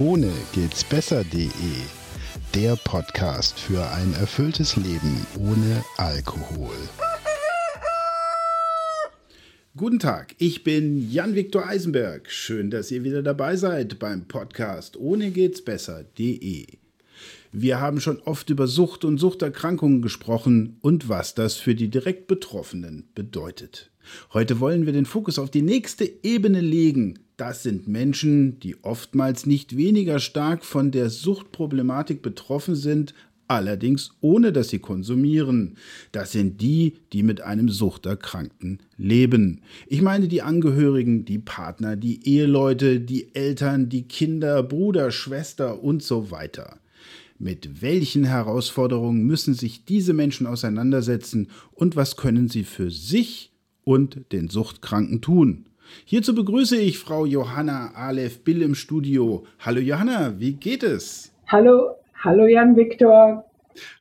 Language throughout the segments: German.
Ohne geht's besser.de. Der Podcast für ein erfülltes Leben ohne Alkohol. Guten Tag, ich bin Jan-Viktor Eisenberg. Schön, dass ihr wieder dabei seid beim Podcast Ohne geht's besser.de. Wir haben schon oft über Sucht und Suchterkrankungen gesprochen und was das für die direkt Betroffenen bedeutet. Heute wollen wir den Fokus auf die nächste Ebene legen. Das sind Menschen, die oftmals nicht weniger stark von der Suchtproblematik betroffen sind, allerdings ohne dass sie konsumieren. Das sind die, die mit einem Suchterkrankten leben. Ich meine die Angehörigen, die Partner, die Eheleute, die Eltern, die Kinder, Bruder, Schwester und so weiter. Mit welchen Herausforderungen müssen sich diese Menschen auseinandersetzen und was können sie für sich und den Suchtkranken tun? Hierzu begrüße ich Frau Johanna Aleph Bill im Studio. Hallo Johanna, wie geht es? Hallo, hallo Jan Viktor.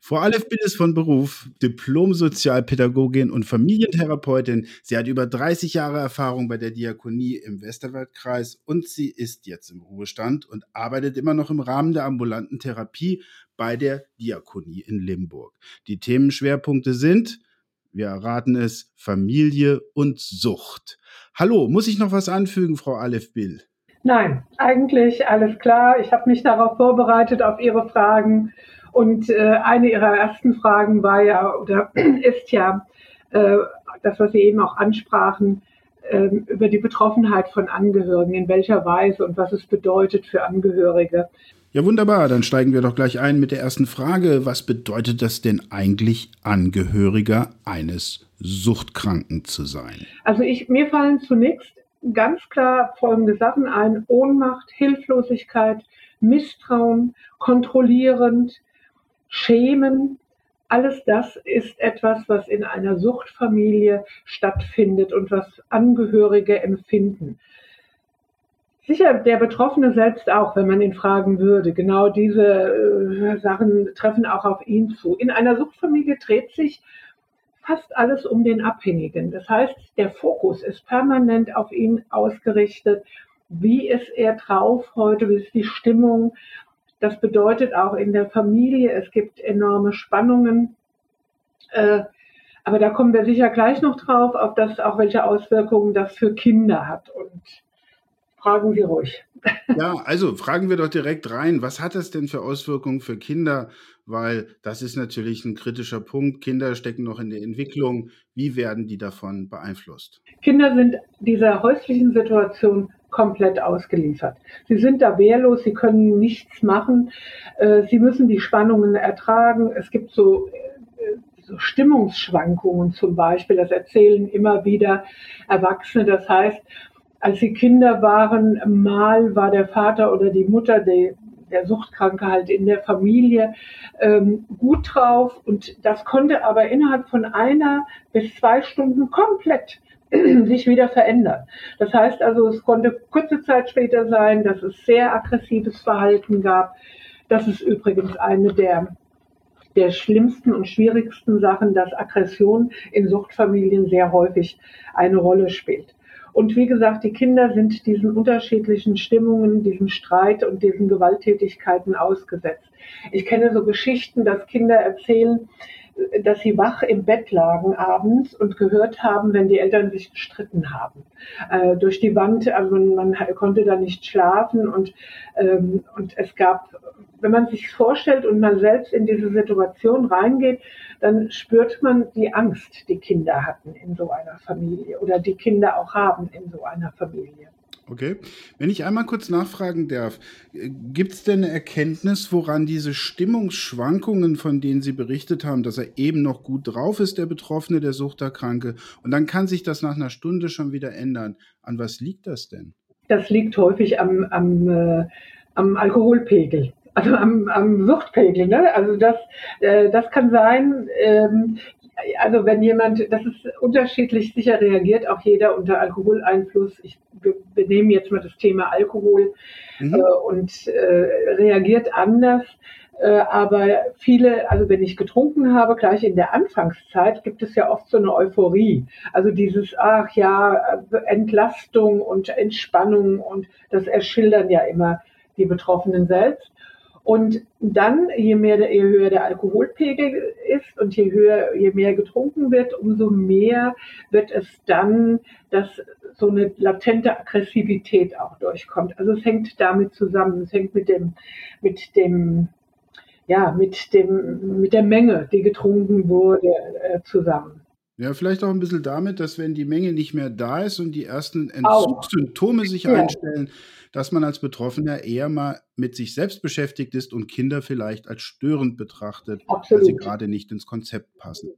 Frau Aleph Bill ist von Beruf Diplom-Sozialpädagogin und Familientherapeutin. Sie hat über 30 Jahre Erfahrung bei der Diakonie im Westerwaldkreis und sie ist jetzt im Ruhestand und arbeitet immer noch im Rahmen der ambulanten Therapie bei der Diakonie in Limburg. Die Themenschwerpunkte sind, wir erraten es, Familie und Sucht. Hallo, muss ich noch was anfügen, Frau Aleph Bill? Nein, eigentlich alles klar. Ich habe mich darauf vorbereitet, auf Ihre Fragen und äh, eine ihrer ersten Fragen war ja oder ist ja äh, das, was Sie eben auch ansprachen, äh, über die Betroffenheit von Angehörigen, in welcher Weise und was es bedeutet für Angehörige. Ja, wunderbar. Dann steigen wir doch gleich ein mit der ersten Frage. Was bedeutet das denn eigentlich, Angehöriger eines Suchtkranken zu sein? Also ich, mir fallen zunächst ganz klar folgende Sachen ein. Ohnmacht, Hilflosigkeit, Misstrauen, kontrollierend, Schämen, alles das ist etwas, was in einer Suchtfamilie stattfindet und was Angehörige empfinden. Sicher der Betroffene selbst auch, wenn man ihn fragen würde. Genau diese äh, Sachen treffen auch auf ihn zu. In einer Suchtfamilie dreht sich fast alles um den Abhängigen. Das heißt, der Fokus ist permanent auf ihn ausgerichtet. Wie ist er drauf heute? Wie ist die Stimmung? Das bedeutet auch in der Familie, es gibt enorme Spannungen. Äh, aber da kommen wir sicher gleich noch drauf, auf das auch welche Auswirkungen das für Kinder hat. Und fragen Sie ruhig. Ja, also fragen wir doch direkt rein. Was hat das denn für Auswirkungen für Kinder? Weil das ist natürlich ein kritischer Punkt. Kinder stecken noch in der Entwicklung. Wie werden die davon beeinflusst? Kinder sind dieser häuslichen Situation komplett ausgeliefert. Sie sind da wehrlos, sie können nichts machen, äh, sie müssen die Spannungen ertragen. Es gibt so, äh, so Stimmungsschwankungen zum Beispiel, das erzählen immer wieder Erwachsene. Das heißt, als sie Kinder waren, mal war der Vater oder die Mutter die, der Suchtkranke halt in der Familie ähm, gut drauf und das konnte aber innerhalb von einer bis zwei Stunden komplett sich wieder verändern. Das heißt also, es konnte kurze Zeit später sein, dass es sehr aggressives Verhalten gab. Das ist übrigens eine der, der schlimmsten und schwierigsten Sachen, dass Aggression in Suchtfamilien sehr häufig eine Rolle spielt. Und wie gesagt, die Kinder sind diesen unterschiedlichen Stimmungen, diesem Streit und diesen Gewalttätigkeiten ausgesetzt. Ich kenne so Geschichten, dass Kinder erzählen, dass sie wach im Bett lagen abends und gehört haben, wenn die Eltern sich gestritten haben. Äh, durch die Wand, also man, man, konnte da nicht schlafen und, ähm, und es gab, wenn man sich vorstellt und man selbst in diese Situation reingeht, dann spürt man die Angst, die Kinder hatten in so einer Familie oder die Kinder auch haben in so einer Familie. Okay. Wenn ich einmal kurz nachfragen darf, äh, gibt es denn eine Erkenntnis, woran diese Stimmungsschwankungen, von denen Sie berichtet haben, dass er eben noch gut drauf ist, der Betroffene, der Suchterkranke, und dann kann sich das nach einer Stunde schon wieder ändern. An was liegt das denn? Das liegt häufig am, am, äh, am Alkoholpegel also am, am Suchtpegel. Ne? Also das, äh, das kann sein, ähm, also wenn jemand, das ist unterschiedlich, sicher reagiert auch jeder unter Alkoholeinfluss. Ich benehme jetzt mal das Thema Alkohol mhm. äh, und äh, reagiert anders. Äh, aber viele, also wenn ich getrunken habe, gleich in der Anfangszeit gibt es ja oft so eine Euphorie. Also dieses, ach ja, Entlastung und Entspannung und das erschildern ja immer die Betroffenen selbst. Und dann, je mehr, je höher der Alkoholpegel ist und je höher, je mehr getrunken wird, umso mehr wird es dann, dass so eine latente Aggressivität auch durchkommt. Also es hängt damit zusammen. Es hängt mit dem, mit dem, ja, mit dem, mit der Menge, die getrunken wurde, äh, zusammen. Ja, vielleicht auch ein bisschen damit, dass wenn die Menge nicht mehr da ist und die ersten Entzugssymptome sich ja. einstellen, dass man als Betroffener eher mal mit sich selbst beschäftigt ist und Kinder vielleicht als störend betrachtet, Absolut. weil sie gerade nicht ins Konzept passen.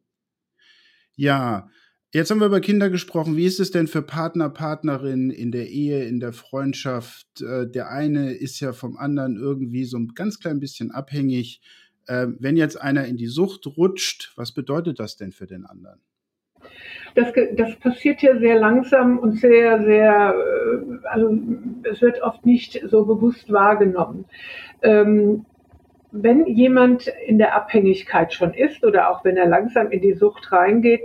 Ja, jetzt haben wir über Kinder gesprochen. Wie ist es denn für Partner, Partnerinnen in der Ehe, in der Freundschaft? Äh, der eine ist ja vom anderen irgendwie so ein ganz klein bisschen abhängig. Ähm, wenn jetzt einer in die Sucht rutscht, was bedeutet das denn für den anderen? Das, das passiert ja sehr langsam und sehr, sehr, äh, also es wird oft nicht so bewusst wahrgenommen. Ähm, wenn jemand in der Abhängigkeit schon ist oder auch wenn er langsam in die Sucht reingeht,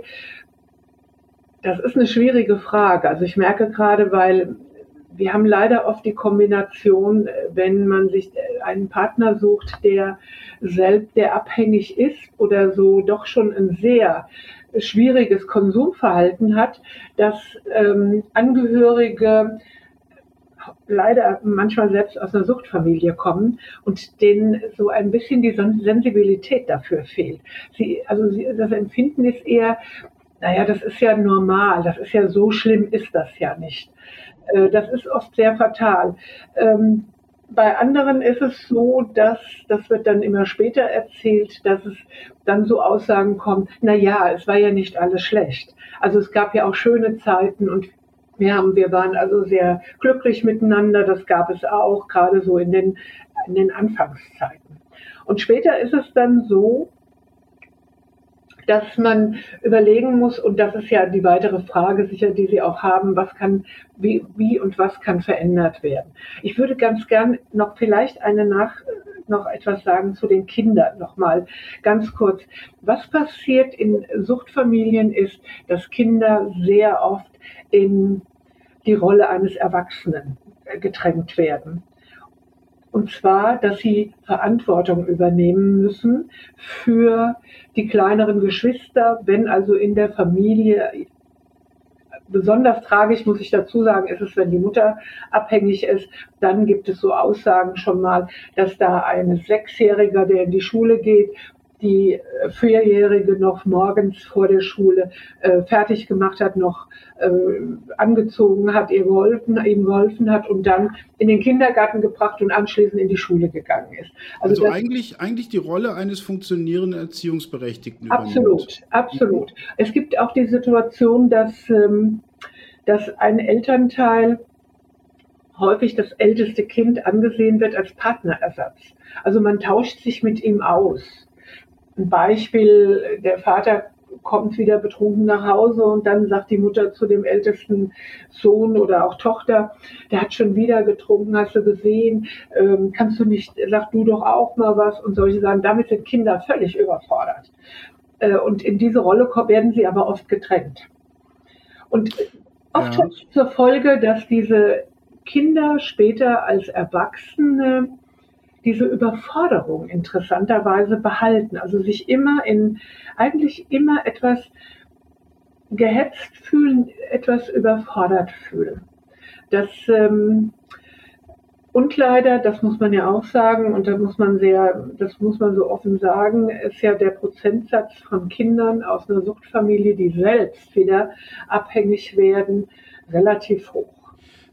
das ist eine schwierige Frage. Also ich merke gerade, weil wir haben leider oft die Kombination, wenn man sich einen Partner sucht, der selbst, der abhängig ist oder so doch schon ein sehr schwieriges Konsumverhalten hat, dass ähm, Angehörige leider manchmal selbst aus einer Suchtfamilie kommen und denen so ein bisschen die Sensibilität dafür fehlt. Sie, also sie, das Empfinden ist eher, naja, das ist ja normal, das ist ja so schlimm, ist das ja nicht. Äh, das ist oft sehr fatal. Ähm, bei anderen ist es so, dass, das wird dann immer später erzählt, dass es dann so Aussagen kommen, na ja, es war ja nicht alles schlecht. Also es gab ja auch schöne Zeiten und wir haben, wir waren also sehr glücklich miteinander. Das gab es auch, gerade so in den, in den Anfangszeiten. Und später ist es dann so, dass man überlegen muss, und das ist ja die weitere Frage sicher, die Sie auch haben, was kann, wie, wie und was kann verändert werden. Ich würde ganz gern noch vielleicht eine nach, noch etwas sagen zu den Kindern nochmal ganz kurz. Was passiert in Suchtfamilien ist, dass Kinder sehr oft in die Rolle eines Erwachsenen gedrängt werden. Und zwar, dass sie Verantwortung übernehmen müssen für die kleineren Geschwister, wenn also in der Familie besonders tragisch, muss ich dazu sagen, ist es, wenn die Mutter abhängig ist. Dann gibt es so Aussagen schon mal, dass da ein Sechsjähriger, der in die Schule geht, die äh, Vierjährige noch morgens vor der Schule äh, fertig gemacht hat, noch äh, angezogen hat, ihr geholfen, ihm geholfen hat und dann in den Kindergarten gebracht und anschließend in die Schule gegangen ist. Also, also eigentlich, eigentlich die Rolle eines funktionierenden Erziehungsberechtigten. Absolut, übernimmt. absolut. Es gibt auch die Situation, dass, ähm, dass ein Elternteil häufig das älteste Kind angesehen wird als Partnerersatz. Also man tauscht sich mit ihm aus ein Beispiel, der Vater kommt wieder betrunken nach Hause und dann sagt die Mutter zu dem ältesten Sohn oder auch Tochter, der hat schon wieder getrunken, hast du gesehen, ähm, kannst du nicht, sag du doch auch mal was und solche Sachen. Damit sind Kinder völlig überfordert. Äh, und in diese Rolle werden sie aber oft getrennt. Und oft ja. hat es zur Folge, dass diese Kinder später als Erwachsene diese Überforderung interessanterweise behalten. Also sich immer in, eigentlich immer etwas gehetzt fühlen, etwas überfordert fühlen. Das, ähm, und leider, das muss man ja auch sagen, und da muss man sehr, das muss man so offen sagen, ist ja der Prozentsatz von Kindern aus einer Suchtfamilie, die selbst wieder abhängig werden, relativ hoch.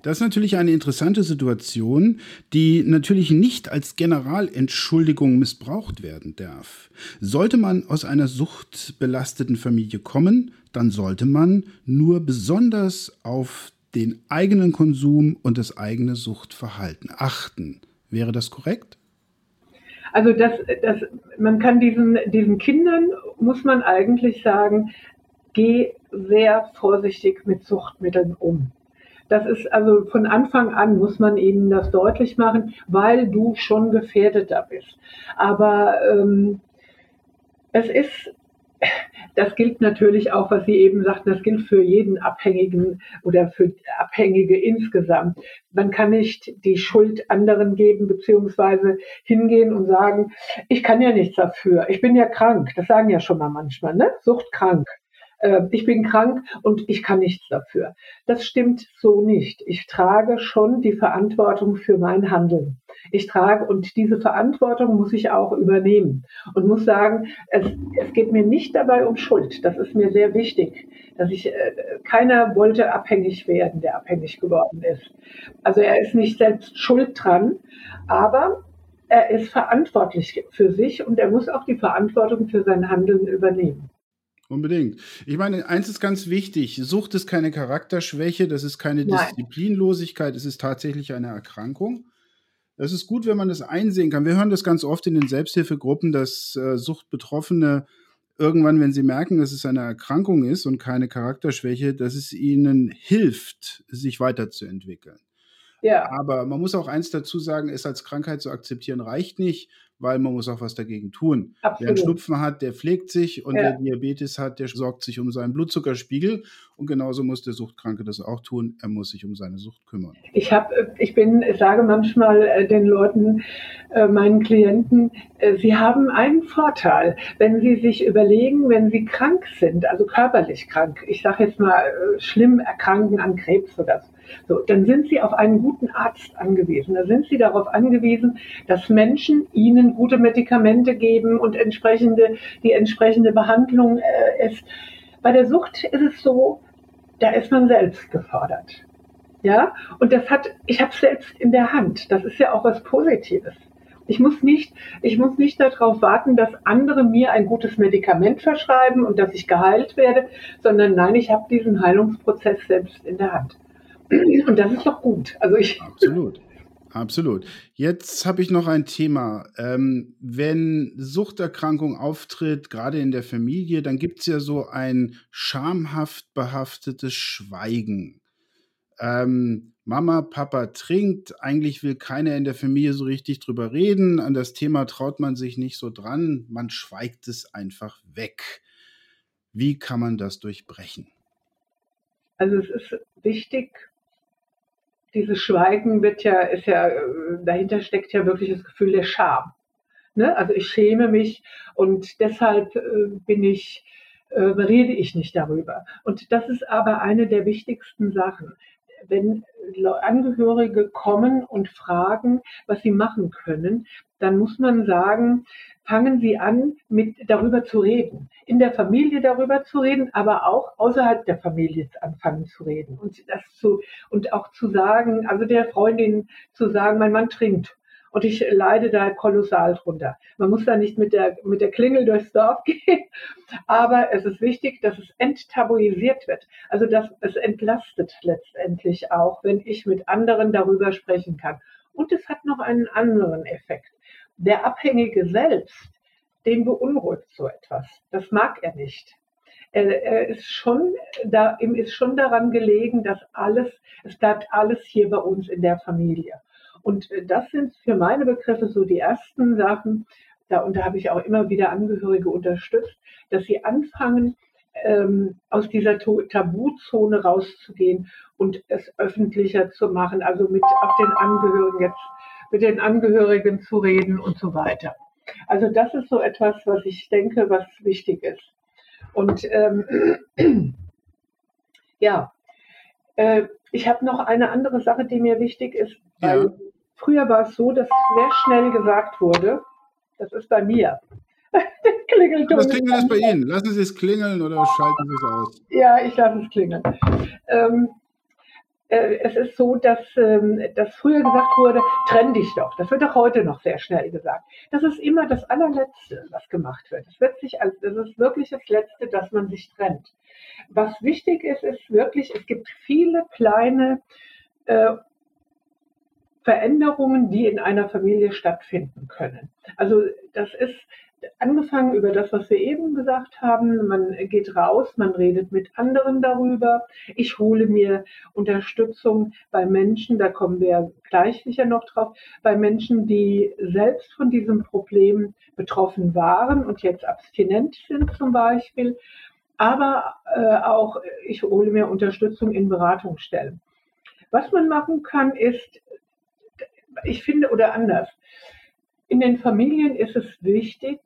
Das ist natürlich eine interessante Situation, die natürlich nicht als Generalentschuldigung missbraucht werden darf. Sollte man aus einer suchtbelasteten Familie kommen, dann sollte man nur besonders auf den eigenen Konsum und das eigene Suchtverhalten achten. Wäre das korrekt? Also das, das, man kann diesen, diesen Kindern, muss man eigentlich sagen, geh sehr vorsichtig mit Suchtmitteln um. Das ist also von Anfang an muss man ihnen das deutlich machen, weil du schon gefährdeter bist. Aber ähm, es ist das gilt natürlich auch, was Sie eben sagten, das gilt für jeden Abhängigen oder für Abhängige insgesamt. Man kann nicht die Schuld anderen geben, beziehungsweise hingehen und sagen, ich kann ja nichts dafür, ich bin ja krank. Das sagen ja schon mal manchmal, ne? Suchtkrank. Äh, ich bin krank und ich kann nichts dafür. Das stimmt so nicht. Ich trage schon die Verantwortung für mein Handeln. Ich trage und diese Verantwortung muss ich auch übernehmen und muss sagen, es, es geht mir nicht dabei um Schuld. Das ist mir sehr wichtig, dass ich äh, keiner wollte abhängig werden, der abhängig geworden ist. Also er ist nicht selbst schuld dran, aber er ist verantwortlich für sich und er muss auch die Verantwortung für sein Handeln übernehmen. Unbedingt. Ich meine, eins ist ganz wichtig. Sucht ist keine Charakterschwäche, das ist keine Nein. Disziplinlosigkeit, es ist tatsächlich eine Erkrankung. Es ist gut, wenn man das einsehen kann. Wir hören das ganz oft in den Selbsthilfegruppen, dass äh, Suchtbetroffene irgendwann, wenn sie merken, dass es eine Erkrankung ist und keine Charakterschwäche, dass es ihnen hilft, sich weiterzuentwickeln. Ja. Aber man muss auch eins dazu sagen, es als Krankheit zu akzeptieren reicht nicht weil man muss auch was dagegen tun. Absolut. Wer einen Schnupfen hat, der pflegt sich und ja. wer Diabetes hat, der sorgt sich um seinen Blutzuckerspiegel und genauso muss der Suchtkranke das auch tun. Er muss sich um seine Sucht kümmern. Ich habe, ich bin, ich sage manchmal äh, den Leuten, äh, meinen Klienten, äh, sie haben einen Vorteil, wenn sie sich überlegen, wenn sie krank sind, also körperlich krank. Ich sage jetzt mal schlimm erkranken an Krebs oder so so, dann sind Sie auf einen guten Arzt angewiesen. Da sind Sie darauf angewiesen, dass Menschen Ihnen gute Medikamente geben und entsprechende, die entsprechende Behandlung äh, ist. Bei der Sucht ist es so, da ist man selbst gefordert. Ja, und das hat, ich habe selbst in der Hand. Das ist ja auch was Positives. Ich muss nicht, ich muss nicht darauf warten, dass andere mir ein gutes Medikament verschreiben und dass ich geheilt werde, sondern nein, ich habe diesen Heilungsprozess selbst in der Hand. Und das ist doch gut. Also ich Absolut. Absolut. Jetzt habe ich noch ein Thema. Ähm, wenn Suchterkrankung auftritt, gerade in der Familie, dann gibt es ja so ein schamhaft behaftetes Schweigen. Ähm, Mama, Papa trinkt, eigentlich will keiner in der Familie so richtig drüber reden, an das Thema traut man sich nicht so dran, man schweigt es einfach weg. Wie kann man das durchbrechen? Also es ist wichtig, dieses Schweigen wird ja, ist ja, dahinter steckt ja wirklich das Gefühl der Scham. Ne? Also ich schäme mich und deshalb äh, bin ich, äh, rede ich nicht darüber. Und das ist aber eine der wichtigsten Sachen. Wenn Angehörige kommen und fragen, was sie machen können, dann muss man sagen, fangen Sie an, mit darüber zu reden. In der Familie darüber zu reden, aber auch außerhalb der Familie anfangen zu reden und das zu, und auch zu sagen, also der Freundin zu sagen, mein Mann trinkt. Und ich leide da kolossal drunter. Man muss da nicht mit der, mit der Klingel durchs Dorf gehen, aber es ist wichtig, dass es enttabuisiert wird. Also, dass es entlastet letztendlich auch, wenn ich mit anderen darüber sprechen kann. Und es hat noch einen anderen Effekt. Der Abhängige selbst, den beunruhigt so etwas. Das mag er nicht. Er, ist schon, da, ihm ist schon daran gelegen, dass alles, es bleibt alles hier bei uns in der Familie. Und äh, das sind für meine Begriffe so die ersten Sachen, da, und da habe ich auch immer wieder Angehörige unterstützt, dass sie anfangen, ähm, aus dieser Tabuzone rauszugehen und es öffentlicher zu machen, also mit auch den Angehörigen jetzt mit den Angehörigen zu reden und so weiter. Also das ist so etwas, was ich denke, was wichtig ist. Und ähm, ja, äh, ich habe noch eine andere Sache, die mir wichtig ist. Ja. Früher war es so, dass sehr schnell gesagt wurde, das ist bei mir. klingelt das klingelt ist bei Ihnen. Lassen Sie es klingeln oder schalten Sie es aus? Ja, ich lasse es klingeln. Ähm, äh, es ist so, dass, ähm, dass früher gesagt wurde, trenn dich doch. Das wird auch heute noch sehr schnell gesagt. Das ist immer das allerletzte, was gemacht wird. Es wird sich als, das ist wirklich das Letzte, dass man sich trennt. Was wichtig ist, ist wirklich, es gibt viele kleine äh, Veränderungen, die in einer Familie stattfinden können. Also das ist angefangen über das, was wir eben gesagt haben. Man geht raus, man redet mit anderen darüber. Ich hole mir Unterstützung bei Menschen, da kommen wir gleich sicher noch drauf, bei Menschen, die selbst von diesem Problem betroffen waren und jetzt abstinent sind zum Beispiel. Aber äh, auch ich hole mir Unterstützung in Beratungsstellen. Was man machen kann, ist, ich finde, oder anders, in den Familien ist es wichtig,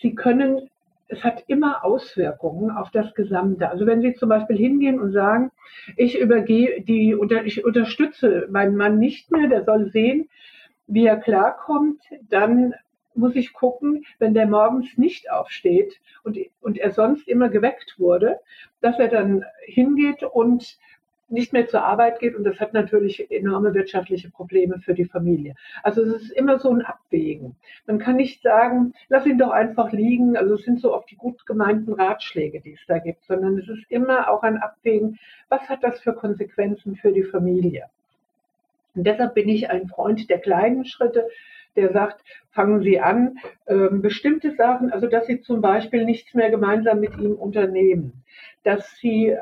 sie können, es hat immer Auswirkungen auf das Gesamte. Also wenn Sie zum Beispiel hingehen und sagen, ich übergehe die, ich unterstütze meinen Mann nicht mehr, der soll sehen, wie er klarkommt, dann muss ich gucken, wenn der morgens nicht aufsteht und, und er sonst immer geweckt wurde, dass er dann hingeht und nicht mehr zur Arbeit geht und das hat natürlich enorme wirtschaftliche Probleme für die Familie. Also es ist immer so ein Abwägen. Man kann nicht sagen, lass ihn doch einfach liegen. Also es sind so oft die gut gemeinten Ratschläge, die es da gibt, sondern es ist immer auch ein Abwägen, was hat das für Konsequenzen für die Familie. Und deshalb bin ich ein Freund der kleinen Schritte, der sagt, fangen Sie an, ähm, bestimmte Sachen, also dass Sie zum Beispiel nichts mehr gemeinsam mit ihm unternehmen, dass Sie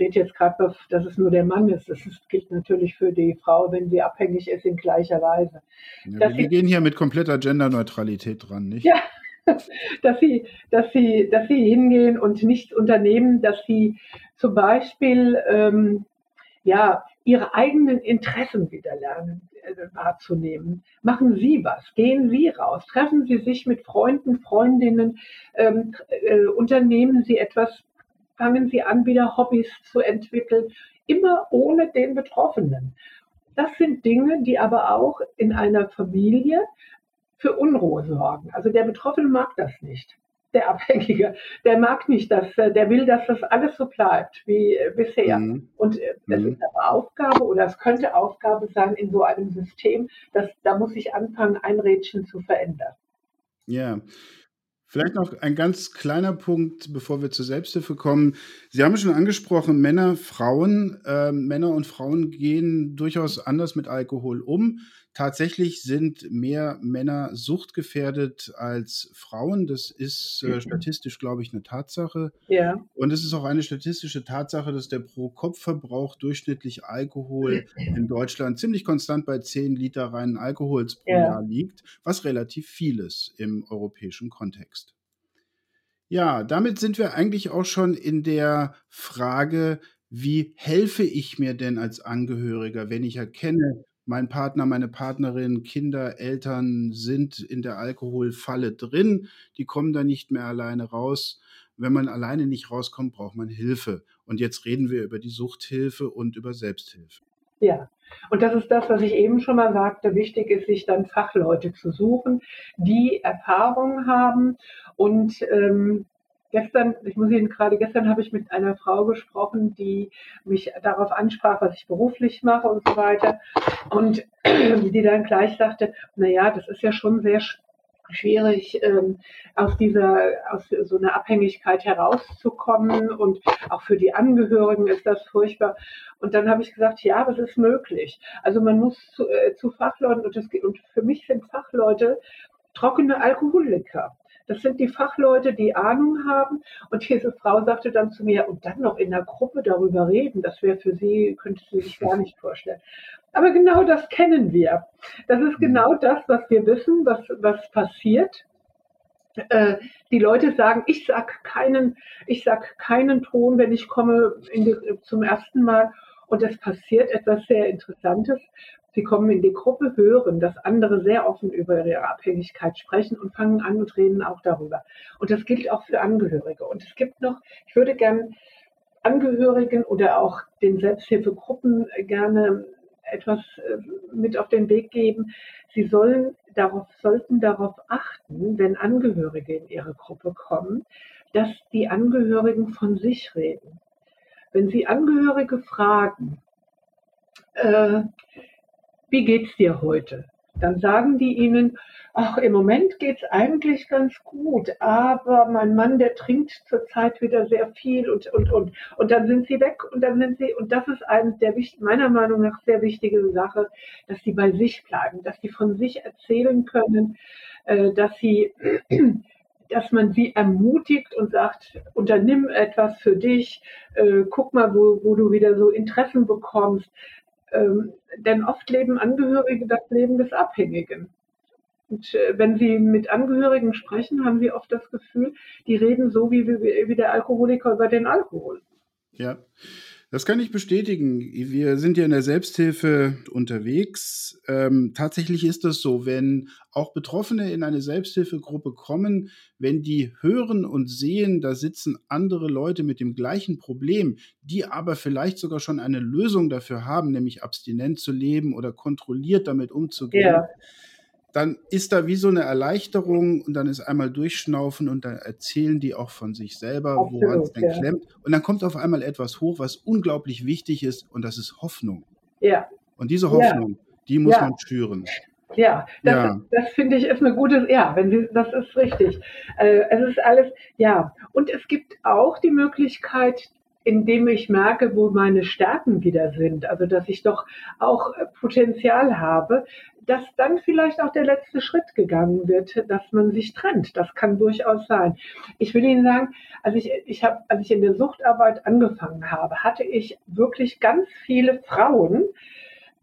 rede jetzt gerade, dass es nur der Mann ist. Das ist, gilt natürlich für die Frau, wenn sie abhängig ist, in gleicher Weise. Ja, wir gehen hier mit kompletter Genderneutralität dran, nicht? Ja, dass sie, dass sie, dass sie hingehen und nichts unternehmen, dass sie zum Beispiel ähm, ja ihre eigenen Interessen wieder lernen äh, wahrzunehmen. Machen Sie was, gehen Sie raus, treffen Sie sich mit Freunden, Freundinnen, ähm, äh, unternehmen Sie etwas fangen sie an, wieder Hobbys zu entwickeln, immer ohne den Betroffenen. Das sind Dinge, die aber auch in einer Familie für Unruhe sorgen. Also der Betroffene mag das nicht. Der Abhängige, der mag nicht, dass, der will, dass das alles so bleibt wie bisher. Mhm. Und es mhm. ist aber Aufgabe oder es könnte Aufgabe sein in so einem System, dass da muss ich anfangen, ein Rädchen zu verändern. Ja, Vielleicht noch ein ganz kleiner Punkt, bevor wir zur Selbsthilfe kommen. Sie haben schon angesprochen, Männer, Frauen. Äh, Männer und Frauen gehen durchaus anders mit Alkohol um. Tatsächlich sind mehr Männer suchtgefährdet als Frauen. Das ist äh, statistisch, glaube ich, eine Tatsache. Ja. Und es ist auch eine statistische Tatsache, dass der Pro-Kopf-Verbrauch durchschnittlich Alkohol in Deutschland ziemlich konstant bei 10 Liter reinen Alkohols pro ja. Jahr liegt, was relativ viel ist im europäischen Kontext. Ja, damit sind wir eigentlich auch schon in der Frage, wie helfe ich mir denn als Angehöriger, wenn ich erkenne, mein Partner, meine Partnerin, Kinder, Eltern sind in der Alkoholfalle drin, die kommen da nicht mehr alleine raus. Wenn man alleine nicht rauskommt, braucht man Hilfe. Und jetzt reden wir über die Suchthilfe und über Selbsthilfe. Ja, und das ist das, was ich eben schon mal sagte. Wichtig ist, sich dann Fachleute zu suchen, die Erfahrung haben und ähm, gestern, ich muss Ihnen gerade, gestern habe ich mit einer Frau gesprochen, die mich darauf ansprach, was ich beruflich mache und so weiter. Und die dann gleich sagte, na ja, das ist ja schon sehr schwierig, ähm, aus dieser, aus so einer Abhängigkeit herauszukommen und auch für die Angehörigen ist das furchtbar. Und dann habe ich gesagt, ja, das ist möglich. Also man muss zu, äh, zu Fachleuten und, das, und für mich sind Fachleute trockene Alkoholiker. Das sind die Fachleute, die Ahnung haben. Und diese Frau sagte dann zu mir, und dann noch in der Gruppe darüber reden, das wäre für sie, könnte sie sich gar nicht vorstellen. Aber genau das kennen wir. Das ist genau das, was wir wissen, was, was passiert. Äh, die Leute sagen, ich sag keinen, ich sag keinen Ton, wenn ich komme die, zum ersten Mal. Und es passiert etwas sehr Interessantes. Sie kommen in die Gruppe, hören, dass andere sehr offen über ihre Abhängigkeit sprechen und fangen an und reden auch darüber. Und das gilt auch für Angehörige. Und es gibt noch, ich würde gern Angehörigen oder auch den Selbsthilfegruppen gerne etwas äh, mit auf den Weg geben. Sie sollen darauf, sollten darauf achten, wenn Angehörige in ihre Gruppe kommen, dass die Angehörigen von sich reden. Wenn Sie Angehörige fragen, äh, wie geht's dir heute? Dann sagen die ihnen, ach, im Moment geht's eigentlich ganz gut, aber mein Mann, der trinkt zurzeit wieder sehr viel und, und, und. Und dann sind sie weg und dann sind sie, und das ist eines der meiner Meinung nach sehr wichtige Sache, dass sie bei sich bleiben, dass sie von sich erzählen können, äh, dass sie, dass man sie ermutigt und sagt, unternimm etwas für dich, äh, guck mal, wo, wo du wieder so Interessen bekommst. Ähm, denn oft leben Angehörige das Leben des Abhängigen. Und äh, wenn Sie mit Angehörigen sprechen, haben Sie oft das Gefühl, die reden so wie, wie, wie der Alkoholiker über den Alkohol. Ja, das kann ich bestätigen. Wir sind ja in der Selbsthilfe unterwegs. Ähm, tatsächlich ist das so, wenn auch Betroffene in eine Selbsthilfegruppe kommen, wenn die hören und sehen, da sitzen andere Leute mit dem gleichen Problem, die aber vielleicht sogar schon eine Lösung dafür haben, nämlich abstinent zu leben oder kontrolliert damit umzugehen. Ja dann ist da wie so eine Erleichterung und dann ist einmal durchschnaufen und dann erzählen die auch von sich selber, woran es denn ja. klemmt. Und dann kommt auf einmal etwas hoch, was unglaublich wichtig ist und das ist Hoffnung. Ja. Und diese Hoffnung, ja. die muss ja. man schüren. Ja, das, ja. das finde ich ist eine gute, ja, wenn Sie, das ist richtig. Äh, es ist alles, ja. Und es gibt auch die Möglichkeit, indem ich merke, wo meine Stärken wieder sind, also dass ich doch auch Potenzial habe, dass dann vielleicht auch der letzte Schritt gegangen wird, dass man sich trennt. Das kann durchaus sein. Ich will Ihnen sagen, als ich, ich habe, als ich in der Suchtarbeit angefangen habe, hatte ich wirklich ganz viele Frauen,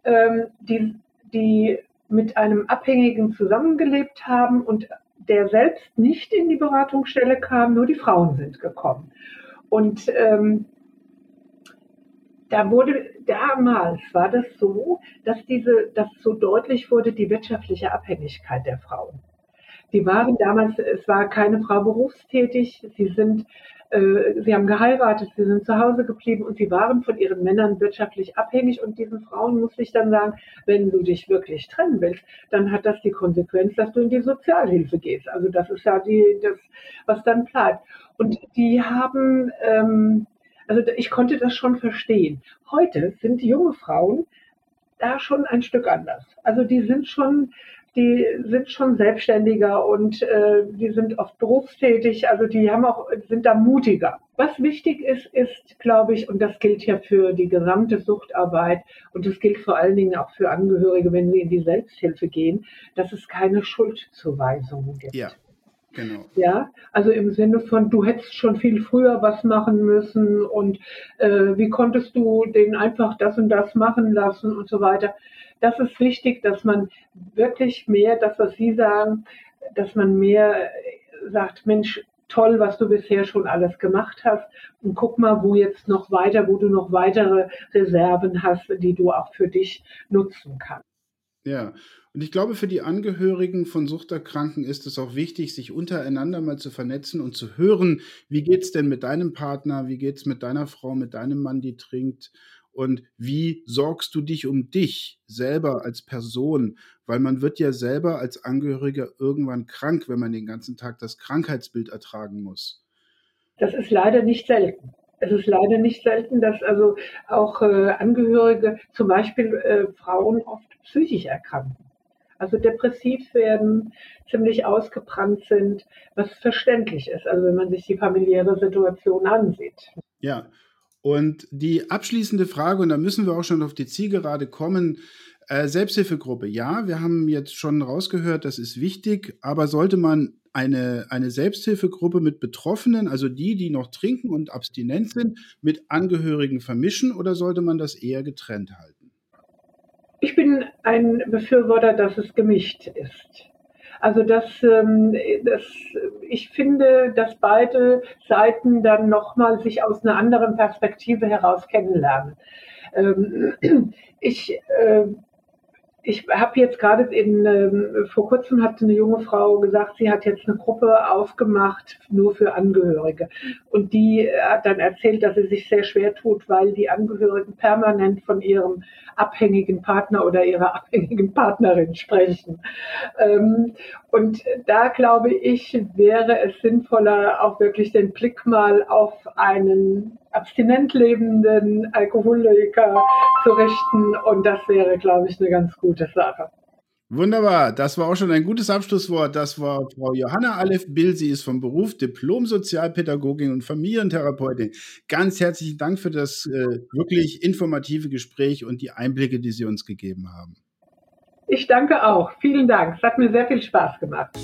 ähm, die, die mit einem Abhängigen zusammengelebt haben und der selbst nicht in die Beratungsstelle kam, nur die Frauen sind gekommen. Und ähm, da wurde damals war das so, dass diese, dass so deutlich wurde die wirtschaftliche Abhängigkeit der Frauen. Die waren damals, es war keine Frau berufstätig, sie sind, äh, sie haben geheiratet, sie sind zu Hause geblieben und sie waren von ihren Männern wirtschaftlich abhängig und diesen Frauen muss ich dann sagen, wenn du dich wirklich trennen willst, dann hat das die Konsequenz, dass du in die Sozialhilfe gehst. Also das ist ja die, das, was dann bleibt. Und die haben, ähm, also ich konnte das schon verstehen. Heute sind junge Frauen da schon ein Stück anders. Also die sind schon, die sind schon selbstständiger und äh, die sind oft berufstätig. Also die haben auch sind da mutiger. Was wichtig ist, ist, glaube ich, und das gilt ja für die gesamte Suchtarbeit und das gilt vor allen Dingen auch für Angehörige, wenn sie in die Selbsthilfe gehen, dass es keine Schuldzuweisungen gibt. Ja. Genau. Ja, also im Sinne von, du hättest schon viel früher was machen müssen und äh, wie konntest du den einfach das und das machen lassen und so weiter. Das ist wichtig, dass man wirklich mehr, das was Sie sagen, dass man mehr sagt, Mensch, toll, was du bisher schon alles gemacht hast und guck mal, wo jetzt noch weiter, wo du noch weitere Reserven hast, die du auch für dich nutzen kannst. Ja, und ich glaube, für die Angehörigen von Suchterkranken ist es auch wichtig, sich untereinander mal zu vernetzen und zu hören, wie geht es denn mit deinem Partner, wie geht es mit deiner Frau, mit deinem Mann, die trinkt und wie sorgst du dich um dich selber als Person, weil man wird ja selber als Angehöriger irgendwann krank, wenn man den ganzen Tag das Krankheitsbild ertragen muss. Das ist leider nicht selten. Es ist leider nicht selten, dass also auch äh, Angehörige, zum Beispiel äh, Frauen, oft psychisch erkranken also depressiv werden, ziemlich ausgebrannt sind, was verständlich ist, also wenn man sich die familiäre Situation ansieht. Ja, und die abschließende Frage, und da müssen wir auch schon auf die Zielgerade kommen, äh, Selbsthilfegruppe, ja, wir haben jetzt schon rausgehört, das ist wichtig, aber sollte man eine, eine Selbsthilfegruppe mit Betroffenen, also die, die noch trinken und abstinent sind, mit Angehörigen vermischen oder sollte man das eher getrennt halten? Ich bin ein Befürworter, dass es gemischt ist. Also dass ähm, das, ich finde, dass beide Seiten dann nochmal sich aus einer anderen Perspektive heraus kennenlernen. Ähm, ich äh, ich habe jetzt gerade in, ähm, vor kurzem hat eine junge Frau gesagt, sie hat jetzt eine Gruppe aufgemacht, nur für Angehörige. Und die hat dann erzählt, dass sie sich sehr schwer tut, weil die Angehörigen permanent von ihrem abhängigen Partner oder ihrer abhängigen Partnerin sprechen. Ähm, und da glaube ich, wäre es sinnvoller, auch wirklich den Blick mal auf einen abstinent lebenden Alkoholiker zu richten. Und das wäre, glaube ich, eine ganz gute Sache. Wunderbar, das war auch schon ein gutes Abschlusswort. Das war Frau Johanna Aleph Bill. Sie ist vom Beruf Diplom-Sozialpädagogin und Familientherapeutin. Ganz herzlichen Dank für das äh, wirklich informative Gespräch und die Einblicke, die Sie uns gegeben haben. Ich danke auch. Vielen Dank. Es hat mir sehr viel Spaß gemacht.